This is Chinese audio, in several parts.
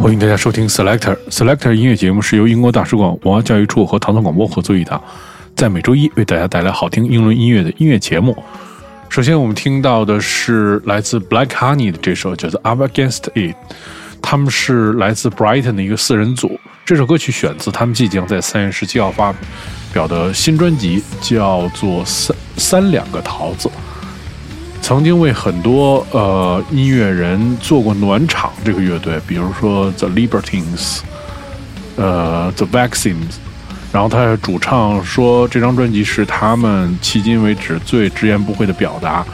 欢迎大家收听 Selector Selector 音乐节目，是由英国大使馆文化教育处和唐宋广播合作一档，在每周一为大家带来好听英伦音乐的音乐节目。首先，我们听到的是来自 Black Honey 的这首叫做《Up Against It》，他们是来自 Brighton 的一个四人组。这首歌曲选自他们即将在三月十七号发表的新专辑，叫做《三三两个桃子》。曾经为很多呃音乐人做过暖场，这个乐队，比如说 The Libertines，呃 The Vaccines，然后他主唱说这张专辑是他们迄今为止最直言不讳的表达，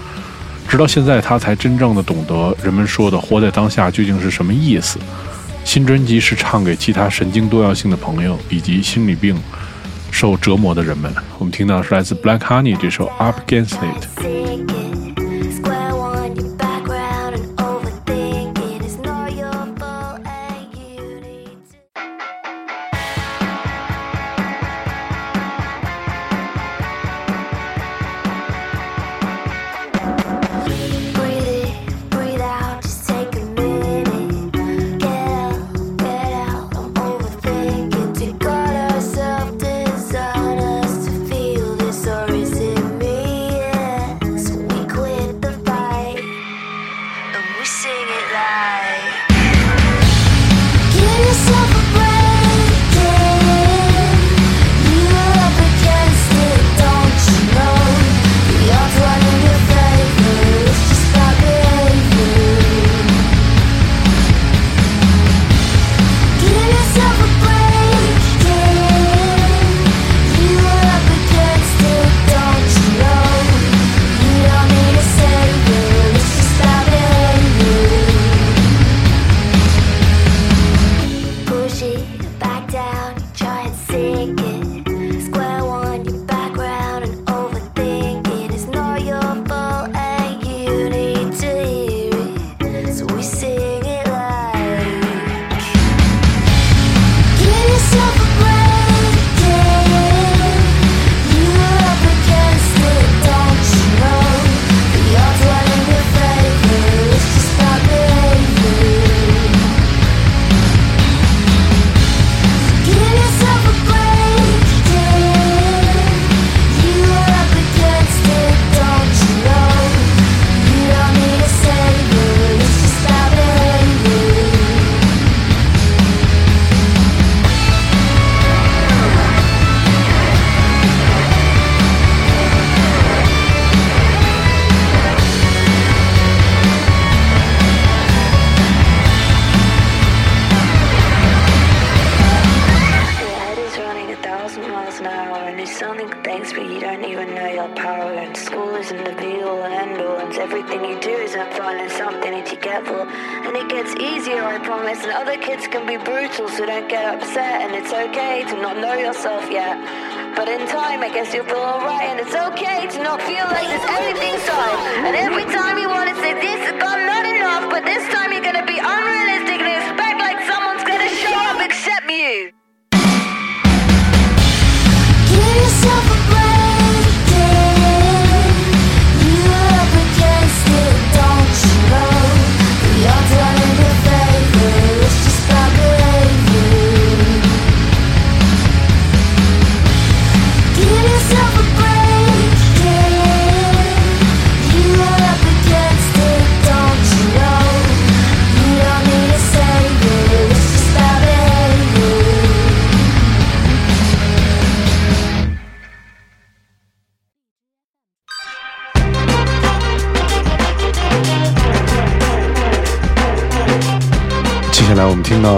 直到现在他才真正的懂得人们说的活在当下究竟是什么意思。新专辑是唱给其他神经多样性的朋友以及心理病受折磨的人们。我们听到是来自 Black Honey 这首 Up Against It。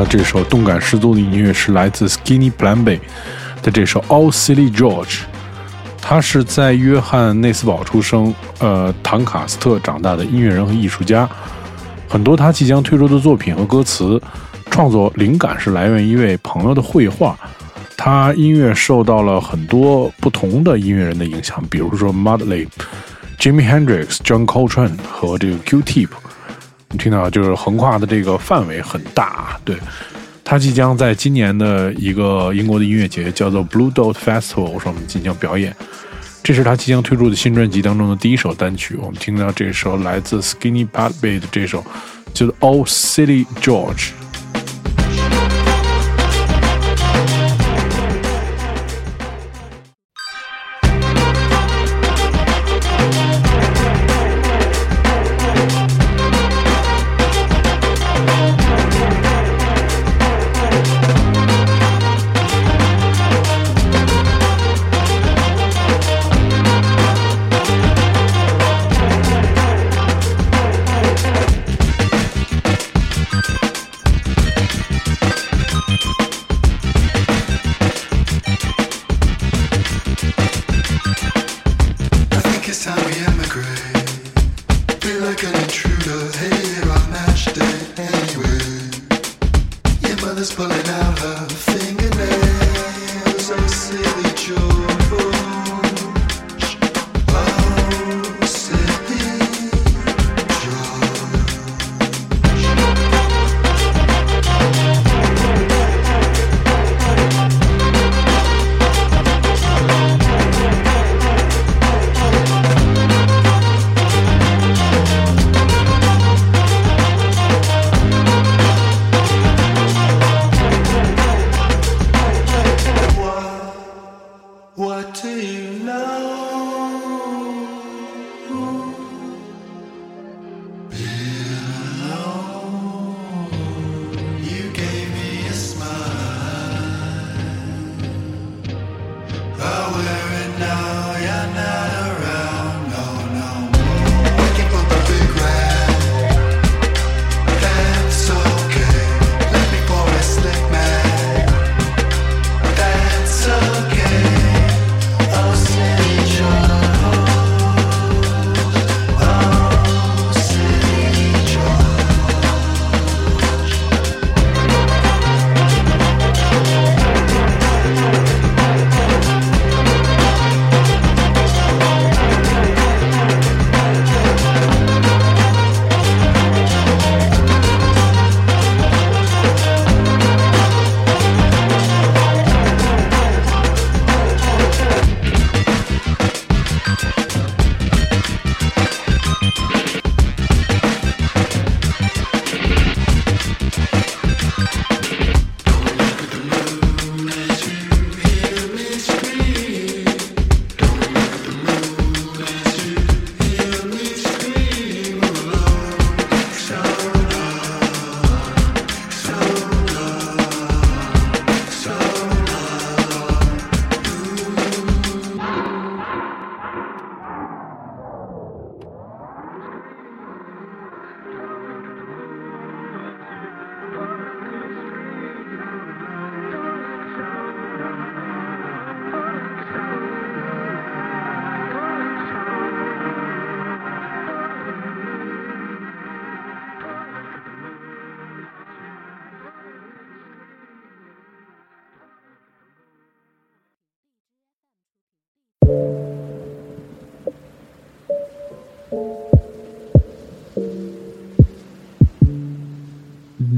这首动感十足的音乐是来自 Skinny Plumby 的这首 All Silly George。他是在约翰内斯堡出生，呃，唐卡斯特长大的音乐人和艺术家。很多他即将推出的作品和歌词创作灵感是来源于一位朋友的绘画。他音乐受到了很多不同的音乐人的影响，比如说 Mudley、Jimi Hendrix、John Coltrane 和这个 Q-Tip。你听到就是横跨的这个范围很大，对，他即将在今年的一个英国的音乐节叫做 Blue Dot Festival 上面进行表演，这是他即将推出的新专辑当中的第一首单曲。我们听到这首来自 Skinny Pat Bay 的这首，叫做 Old City George。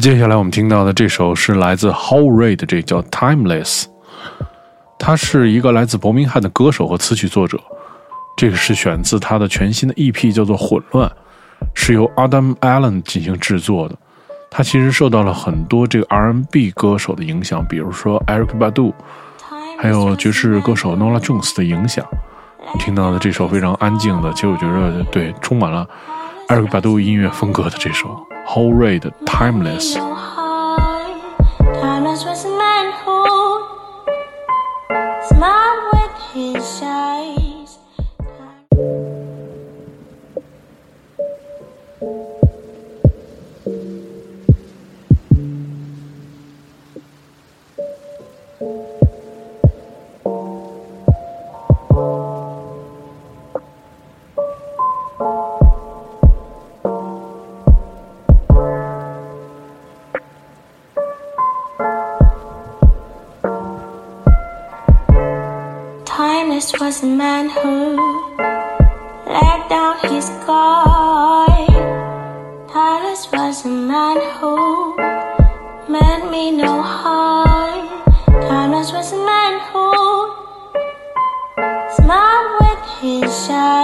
接下来我们听到的这首是来自 How Ray 的，这叫 Timeless。他是一个来自伯明翰的歌手和词曲作者。这个是选自他的全新的 EP，叫做《混乱》，是由 Adam Allen 进行制作的。他其实受到了很多这个 R&B 歌手的影响，比如说 Eric Badu，还有爵士歌手 Nola Jones 的影响。听到的这首非常安静的，其实我觉得对，充满了 Eric Badu 音乐风格的这首 How Ray 的 Timeless。Was a man who let down his guard. Titus was a man who meant me no harm. Titus was a man who smiled with his eyes.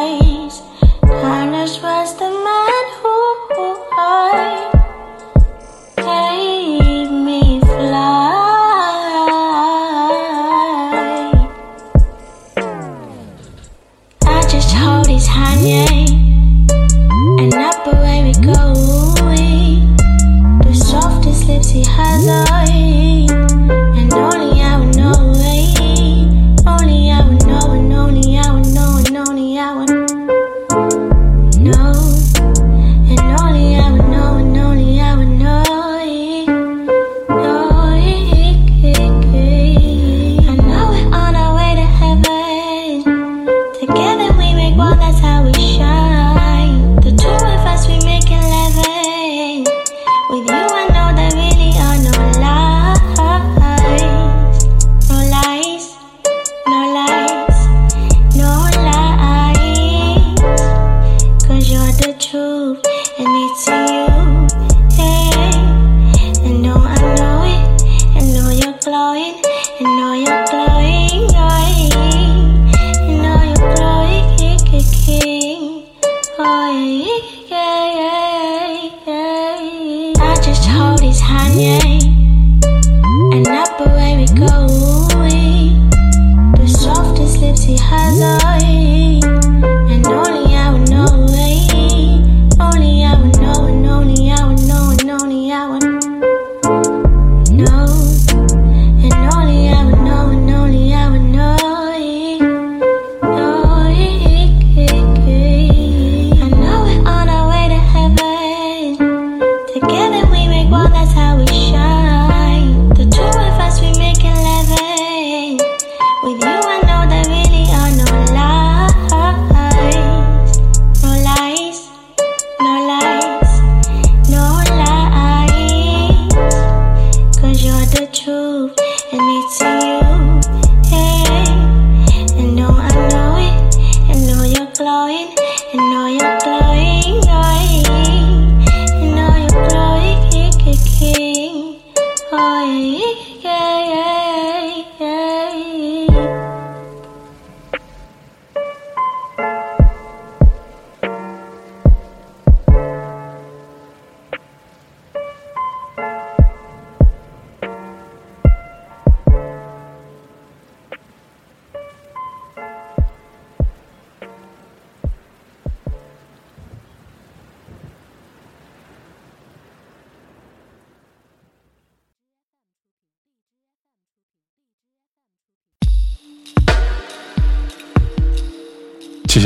love.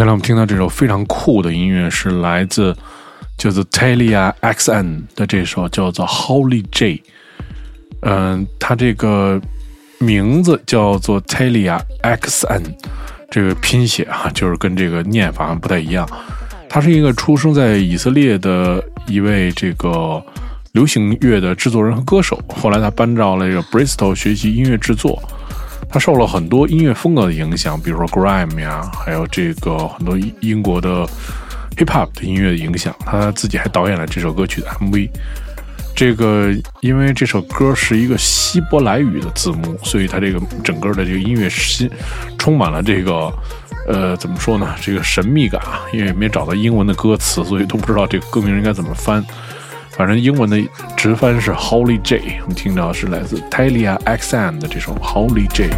下来我们听到这首非常酷的音乐，是来自叫做 Talia XN 的这首叫做 Holy J。嗯，它这个名字叫做 Talia XN，这个拼写啊，就是跟这个念法不太一样。他是一个出生在以色列的一位这个流行乐的制作人和歌手，后来他搬到了这个 Bristol 学习音乐制作。他受了很多音乐风格的影响，比如说 grime 呀，还有这个很多英国的 hip hop 的音乐的影响。他自己还导演了这首歌曲的 MV。这个因为这首歌是一个希伯来语的字幕，所以他这个整个的这个音乐是充满了这个呃怎么说呢？这个神秘感啊，因为没找到英文的歌词，所以都不知道这个歌名应该怎么翻。反正英文的直翻是 Holy J，我们听到是来自 Talia XN 的这首 Holy J。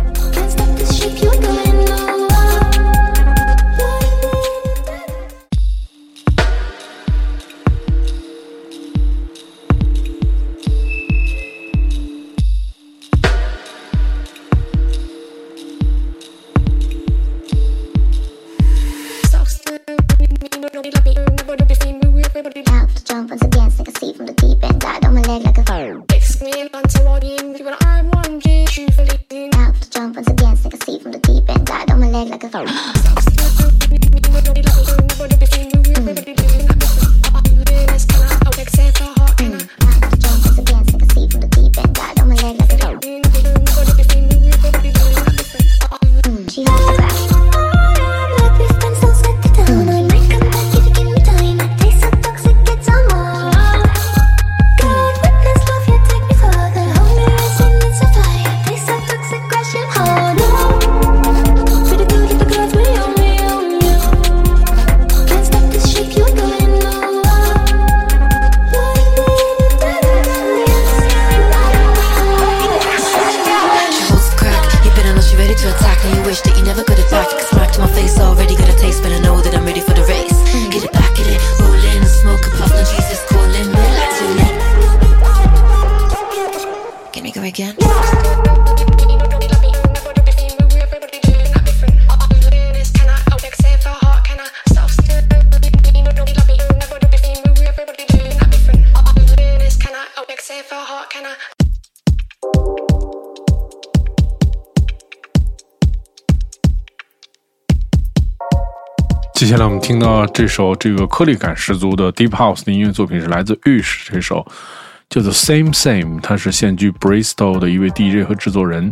sleep from the deep end, died on my leg like a verb. Fix me and once I walk in, you want I'm one G, shoot for leaping. Out for the jump once again, like a seat from the deep end, died on my leg like a verb. 我们听到这首这个颗粒感十足的 Deep House 的音乐作品是来自 US，这首叫做 Same Same，她是现居 Bristol 的一位 DJ 和制作人。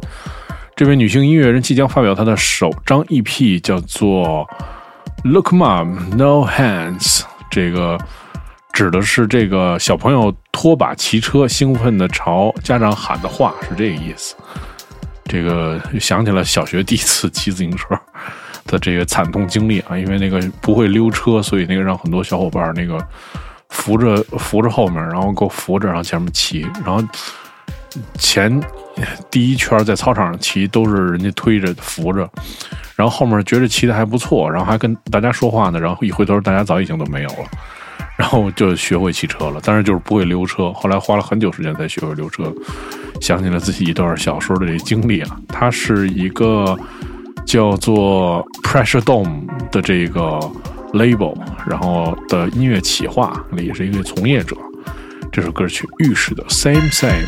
这位女性音乐人即将发表她的首张 EP，叫做 Look Mom No Hands。这个指的是这个小朋友拖把骑车，兴奋的朝家长喊的话是这个意思。这个又想起了小学第一次骑自行车。的这个惨痛经历啊，因为那个不会溜车，所以那个让很多小伙伴那个扶着扶着后面，然后给我扶着，然后前面骑，然后前第一圈在操场上骑都是人家推着扶着，然后后面觉得骑的还不错，然后还跟大家说话呢，然后一回头大家早已经都没有了，然后就学会骑车了，但是就是不会溜车，后来花了很久时间才学会溜车，想起了自己一段小时候的这经历啊，它是一个。叫做 Pressure Dome 的这个 label，然后的音乐企划也是一个从业者。这首歌曲浴室的 Same Same。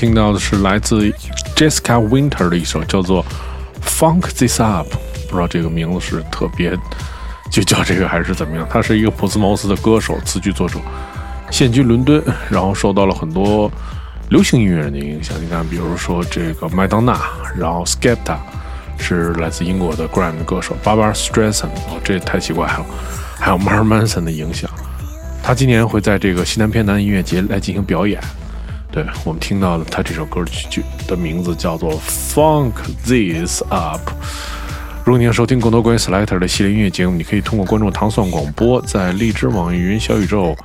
听到的是来自 Jessica Winter 的一首叫做《Funk This Up》，不知道这个名字是特别就叫这个还是怎么样？他是一个普斯茅斯的歌手、词曲作者，现居伦敦，然后受到了很多流行音乐人的影响。你看，比如说这个麦当娜，然后 Skepta 是来自英国的 Gram 的歌手，Barbara Streisand，哦，这也太奇怪了，还有 Mar Manson 的影响。他今年会在这个西南偏南音乐节来进行表演。对我们听到了他这首歌曲的名字叫做《Funk This Up》。如果你要收听更多关于 Selector 的系列音乐节目，你可以通过关注糖蒜广播，在荔枝、网易云、小宇宙、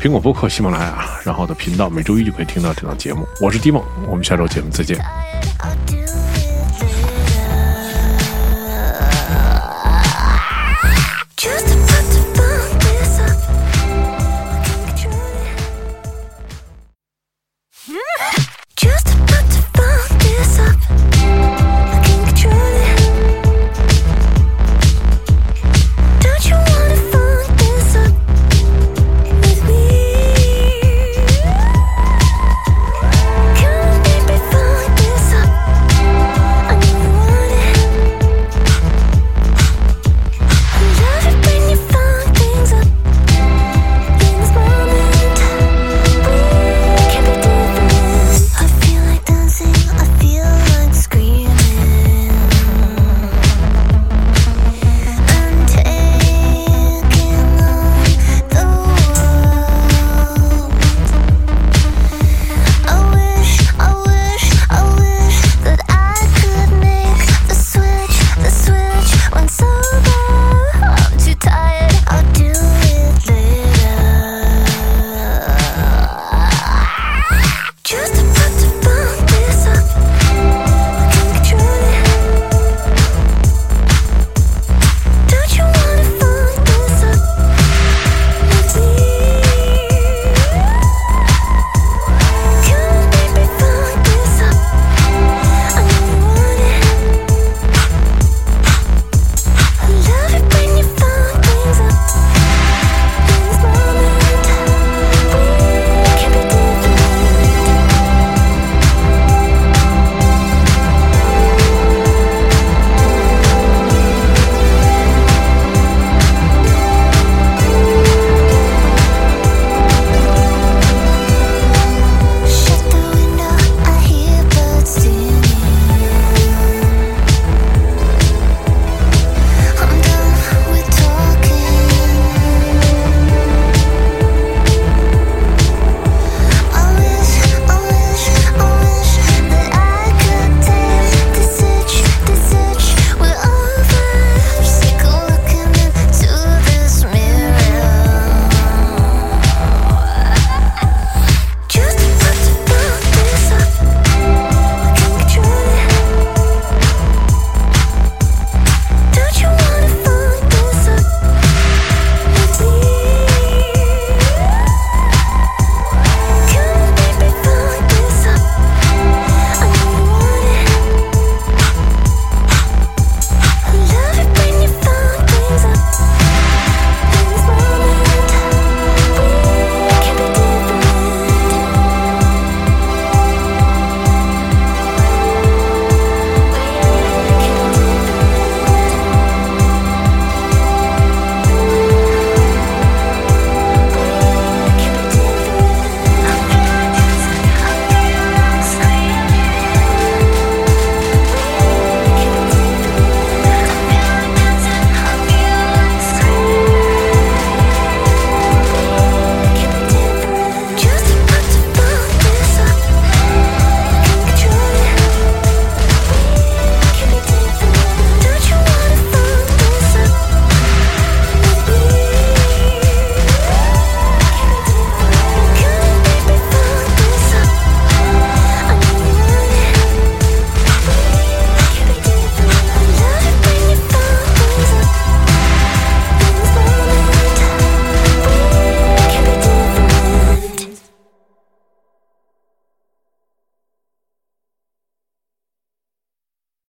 苹果播客、喜马拉雅，然后的频道，每周一就可以听到这档节目。我是迪梦，我们下周节目再见。